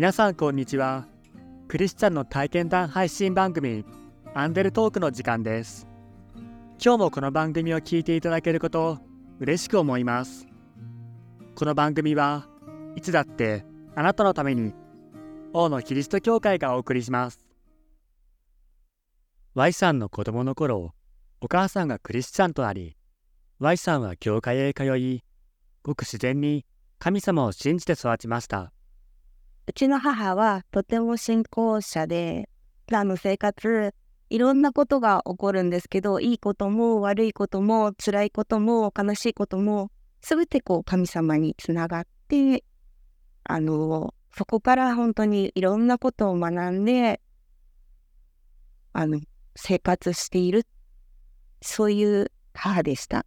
皆さんこんにちは。クリスチャンの体験談配信番組アンデルトークの時間です。今日もこの番組を聞いていただけること嬉しく思います。この番組はいつだってあなたのために王のキリスト教会がお送りします。Y さんの子供の頃お母さんがクリスチャンとなり Y さんは教会へ通いごく自然に神様を信じて育ちました。うちの母はとても信仰者で、普段の生活、いろんなことが起こるんですけど、いいことも悪いことも辛いことも悲しいことも、すべてこう神様につながって、あの、そこから本当にいろんなことを学んで、あの、生活している、そういう母でした。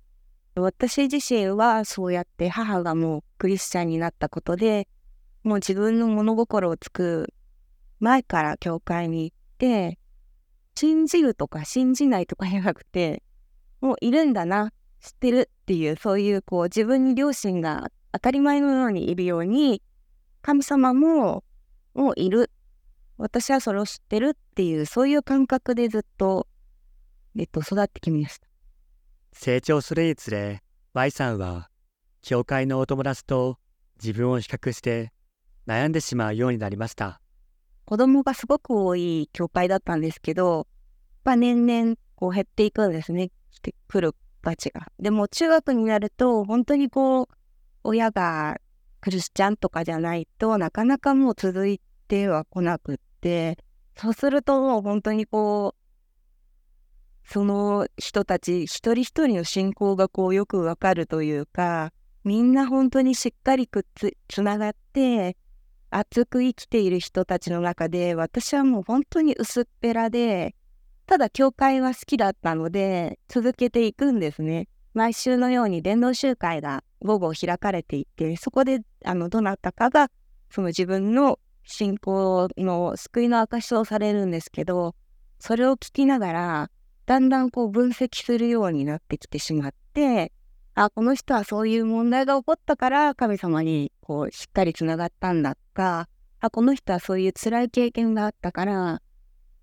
私自身はそうやって母がもうクリスチャンになったことで、もう自分の物心をつく前から教会に行って、信じるとか信じないとかじゃなくて、もういるんだな、知ってるっていう、そういうこう自分に両親が当たり前のようにいるように、神様ももういる。私はそれを知ってるっていう、そういう感覚でずっと、えっと、育ってきました。成長するにつれ Y さんは教会のお友達と自分を比較して悩んでしまうようになりました。子供がすごく多い教会だったんですけど、まあ、年々こう減っていくんですね。してくる子たちが。でも中学になると本当にこう親がクリスチャンとかじゃないとなかなかもう続いては来なくって。そうするともう本当にこうその人たち一人一人の信仰がこうよくわかるというかみんな本当にしっかりくっつつながって熱く生きている人たちの中で私はもう本当に薄っぺらでただ教会は好きだったので続けていくんですね。毎週のように伝道集会が午後開かれていてそこであのどなたかがその自分の信仰の救いの証をされるんですけどそれを聞きながらだんだんこう分析するようになってきてしまってあこの人はそういう問題が起こったから神様にこうしっかりつながったんだとかあこの人はそういう辛い経験があったから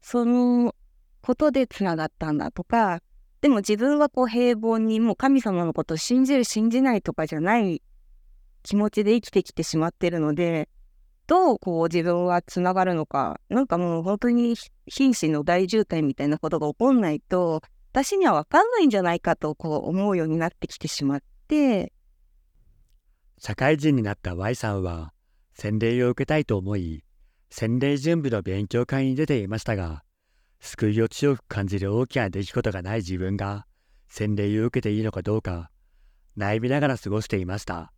そのことでつながったんだとかでも自分はこう平凡にもう神様のことを信じる信じないとかじゃない気持ちで生きてきてしまってるのでどうこう自分はつながるのかなんかもう本当に瀕死の大渋滞みたいなことが起こんないと私には分かんないんじゃないかとこう思うようになってきてしまって。社会人になった Y さんは洗礼を受けたいと思い洗礼準備の勉強会に出ていましたが救いを強く感じる大きな出来事がない自分が洗礼を受けていいのかどうか悩みながら過ごしていました。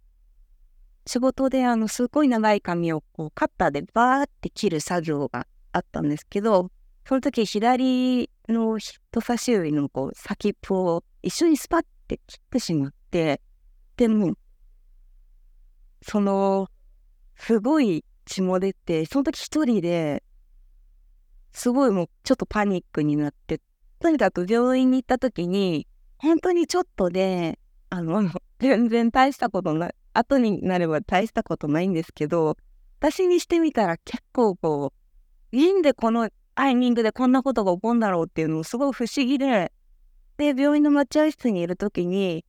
仕事であのすごい長い髪をこうカッターでバーって切る作業があったんですけどその時左の人差し指のこう先っぽを一緒にスパッて切ってしまって、でも、その、すごい血も出て、その時一人で、すごいもうちょっとパニックになって、とにかく病院に行った時に、本当にちょっとで、あの、全然大したことない、後になれば大したことないんですけど、私にしてみたら結構こう、いいんでこのタイミングでこんなことが起こるんだろうっていうのもすごい不思議で、で、病院の待合室にいる時に、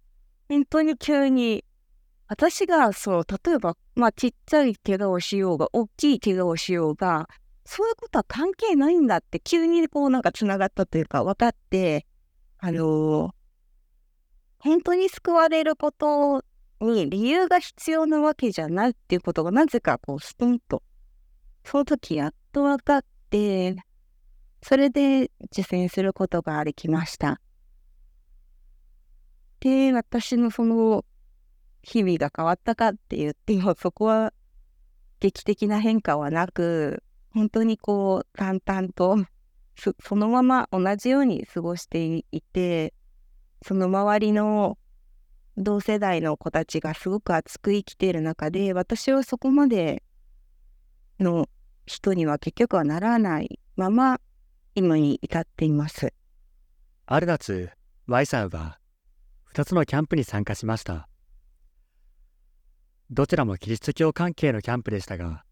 本当に急に、私がそう、例えば、まあちっちゃい怪我をしようが、大きい怪我をしようが、そういうことは関係ないんだって急にこうなんかつながったというか分かって、あのー、本当に救われることに理由が必要なわけじゃないっていうことがなぜかこうストンと、その時やっと分かって、それで実践することができました。で、私のその日々が変わったかって言っても、そこは劇的な変化はなく、本当にこう淡々とそのまま同じように過ごしていて、その周りの同世代の子たちがすごく熱く生きている中で、私はそこまでの人には結局はならないまま今に至っています。ある夏、Y さんは2つのキャンプに参加しました。どちらもキリスト教関係のキャンプでしたが、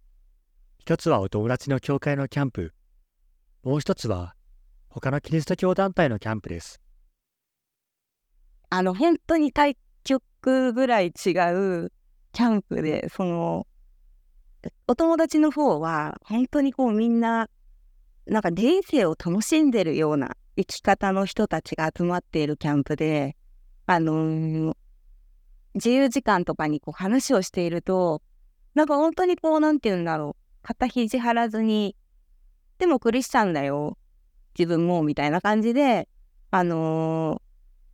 一つはお友達の教会のキャンプ、もう一つは他のキリスト教団体のキャンプです。あの、本当に対局ぐらい違うキャンプで、その、お友達の方は本当にこうみんな、なんか人生を楽しんでるような生き方の人たちが集まっているキャンプで、あのー、自由時間とかにこう話をしていると、なんか本当にこう、なんて言うんだろう。肩肘張らずに、でもクリスチャンだよ。自分も、みたいな感じで、あのー、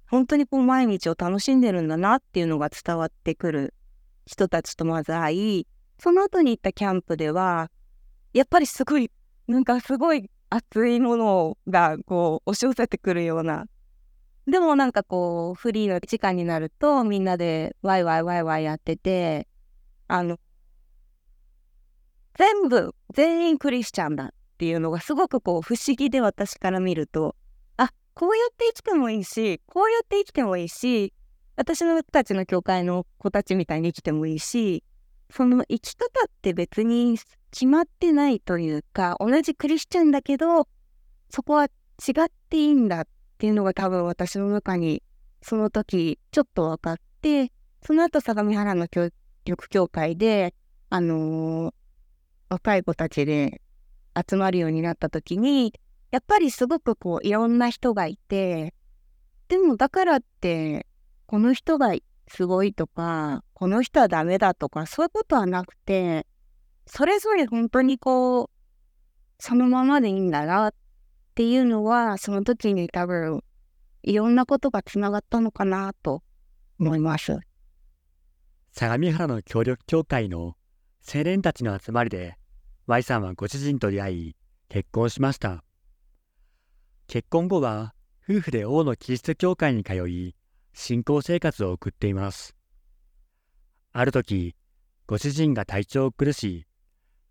本当にこう毎日を楽しんでるんだなっていうのが伝わってくる人たちとまず会い、その後に行ったキャンプでは、やっぱりすごい、なんかすごい熱いものがこう押し寄せてくるような。でもなんかこう、フリーの時間になるとみんなでワイワイワイワイやってて、あの、全部、全員クリスチャンだっていうのがすごくこう不思議で私から見ると、あ、こうやって生きてもいいし、こうやって生きてもいいし、私のたちの教会の子たちみたいに生きてもいいし、その生き方って別に決まってないというか、同じクリスチャンだけど、そこは違っていいんだっていうのが多分私の中にその時ちょっと分かって、その後相模原の教育協会で、あのー、若い子たちで集まるようになった時に、やっぱりすごくこういろんな人がいて、でもだからって、この人がすごいとか、この人はダメだとか、そういうことはなくて、それぞれ本当にこう、そのままでいいんだなっていうのは、その時に多分、いろんなことがつながったのかなと思います。相模原の協力協会の青年たちの集まりで Y さんはご主人と出会い結婚しました結婚後は夫婦で王のキリスト教会に通い信仰生活を送っていますある時ご主人が体調を崩し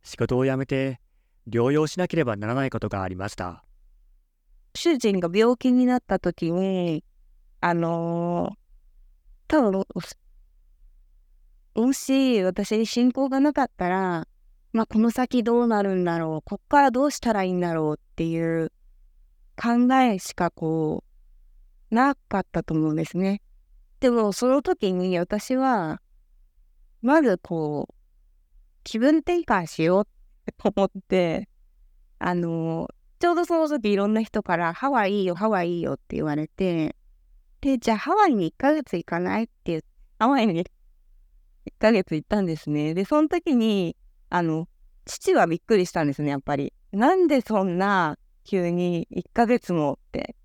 仕事を辞めて療養しなければならないことがありました主人が病気になった時にあのー、多分もし私に信仰がなかったら、まあ、この先どうなるんだろう、こっからどうしたらいいんだろうっていう考えしかこう、なかったと思うんですね。でも、その時に私は、まずこう、気分転換しようって思って、あの、ちょうどその時いろんな人から、ハワイいいよ、ハワイいいよって言われて、で、じゃあハワイに1ヶ月行かないって言って、ハワイに1ヶ月行ったんですね。で、その時に、あの、父はびっくりしたんですね、やっぱり。なんでそんな急に1ヶ月もって。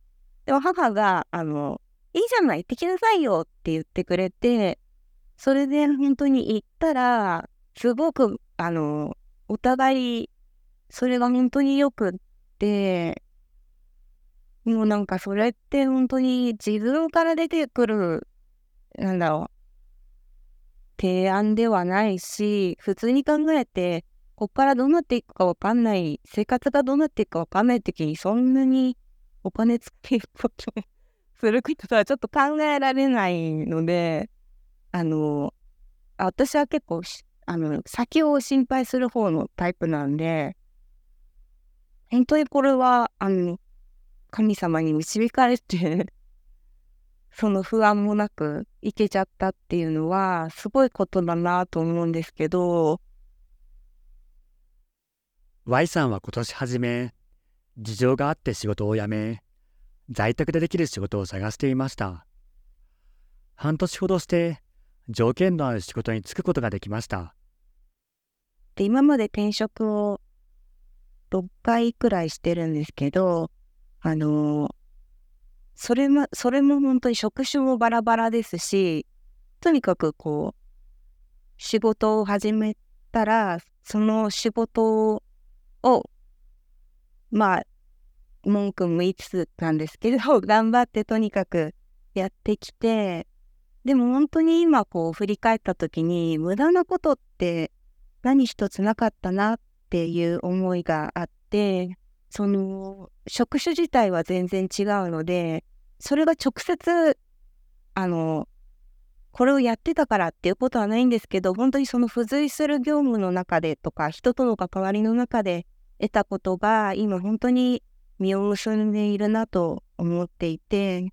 でも母が、あの、いいじゃない、行ってきなさいよって言ってくれて、それで本当に行ったら、すごく、あの、お互い、それが本当によくって、もうなんかそれって本当に自分から出てくる、なんだろう、提案ではないし、普通に考えて、こっからどうなっていくかわかんない、生活がどうなっていくかわかんない時に、そんなにお金つけることすることはちょっと考えられないので、あの、私は結構、あの、先を心配する方のタイプなんで、本当にこれは、あの、神様に導かれて その不安もなく行けちゃったっていうのはすごいことだなと思うんですけど。Y さんは今年初め事情があって仕事を辞め在宅でできる仕事を探していました。半年ほどして条件のある仕事に就くことができました。で今まで転職を6回くらいしてるんですけどあのそれも、それも本当に職種もバラバラですし、とにかくこう、仕事を始めたら、その仕事を、まあ、文句も言いつつなんですけど、頑張ってとにかくやってきて、でも本当に今こう振り返った時に、無駄なことって何一つなかったなっていう思いがあって、その職種自体は全然違うので、それが直接、あの、これをやってたからっていうことはないんですけど、本当にその付随する業務の中でとか、人との関わりの中で得たことが、今本当に実を結んでいるなと思っていて、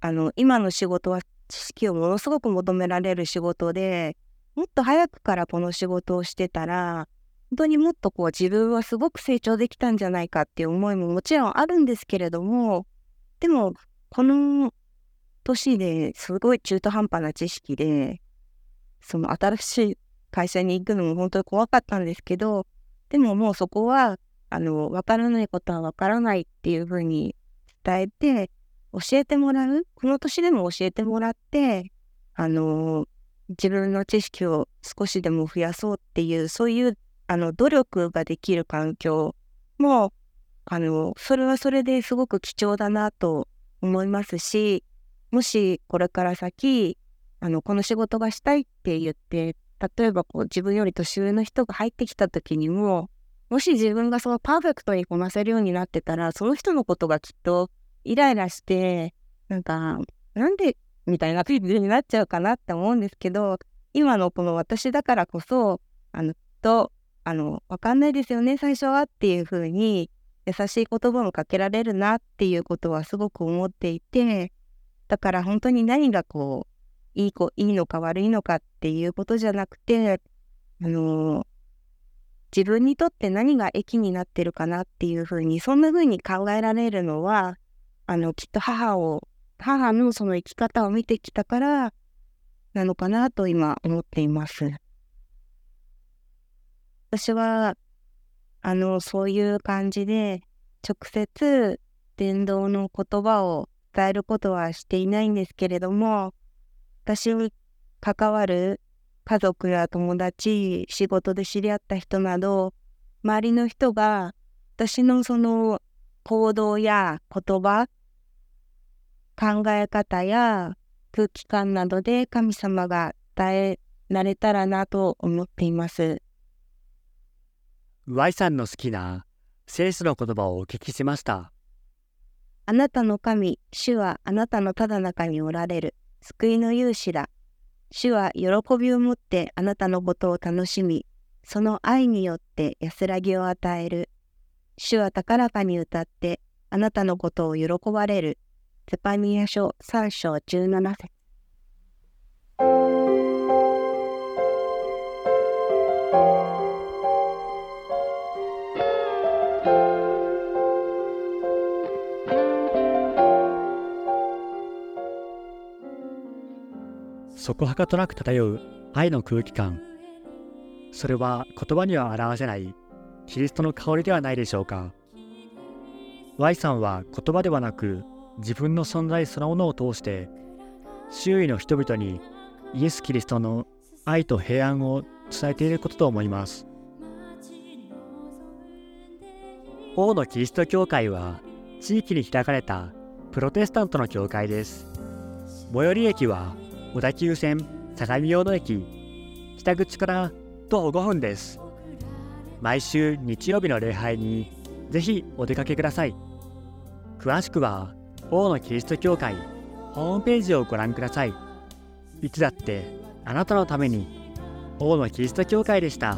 あの、今の仕事は知識をものすごく求められる仕事で、もっと早くからこの仕事をしてたら、本当にもっとこう自分はすごく成長できたんじゃないかっていう思いももちろんあるんですけれども、でも、この年ですごい中途半端な知識で、その新しい会社に行くのも本当に怖かったんですけど、でももうそこは、あの、わからないことはわからないっていうふうに伝えて、教えてもらう、この年でも教えてもらって、あの、自分の知識を少しでも増やそうっていう、そういう、あの、努力ができる環境も、あの、それはそれですごく貴重だなと思いますし、もしこれから先、あの、この仕事がしたいって言って、例えばこう自分より年上の人が入ってきた時にも、もし自分がそのパーフェクトにこなせるようになってたら、その人のことがきっとイライラして、なんか、なんでみたいな感じになっちゃうかなって思うんですけど、今のこの私だからこそ、あの、と、あの、わかんないですよね、最初はっていうふうに、優しい言葉もかけられるなっていうことはすごく思っていて、だから本当に何がこう、いい子、いいのか悪いのかっていうことじゃなくて、あの、自分にとって何が益になってるかなっていうふうに、そんなふうに考えられるのは、あの、きっと母を、母のその生き方を見てきたから、なのかなと今思っています。私は、あの、そういう感じで、直接、伝道の言葉を伝えることはしていないんですけれども、私に関わる家族や友達、仕事で知り合った人など、周りの人が私のその行動や言葉、考え方や空気感などで神様が伝えられたらなと思っています。Y さんの好きな聖書の言葉をお聞きしました。あなたの神、主はあなたのただ中におられる、救いの勇士だ。主は喜びを持ってあなたのことを楽しみ、その愛によって安らぎを与える。主は高らかに歌ってあなたのことを喜ばれる。ゼパニア書3章17節そこはかとなく漂う愛の空気感。それは言葉には表せないキリストの香りではないでしょうか。Y さんは言葉ではなく自分の存在そのものを通して周囲の人々にイエス・キリストの愛と平安を伝えていることと思います。王のキリスト教会は地域に開かれたプロテスタントの教会です。最寄り駅は小田急線相模大野駅北口から徒歩5分です。毎週日曜日の礼拝にぜひお出かけください。詳しくは王のキリスト教会ホームページをご覧くださいいつだってあなたのために王のキリスト教会でした。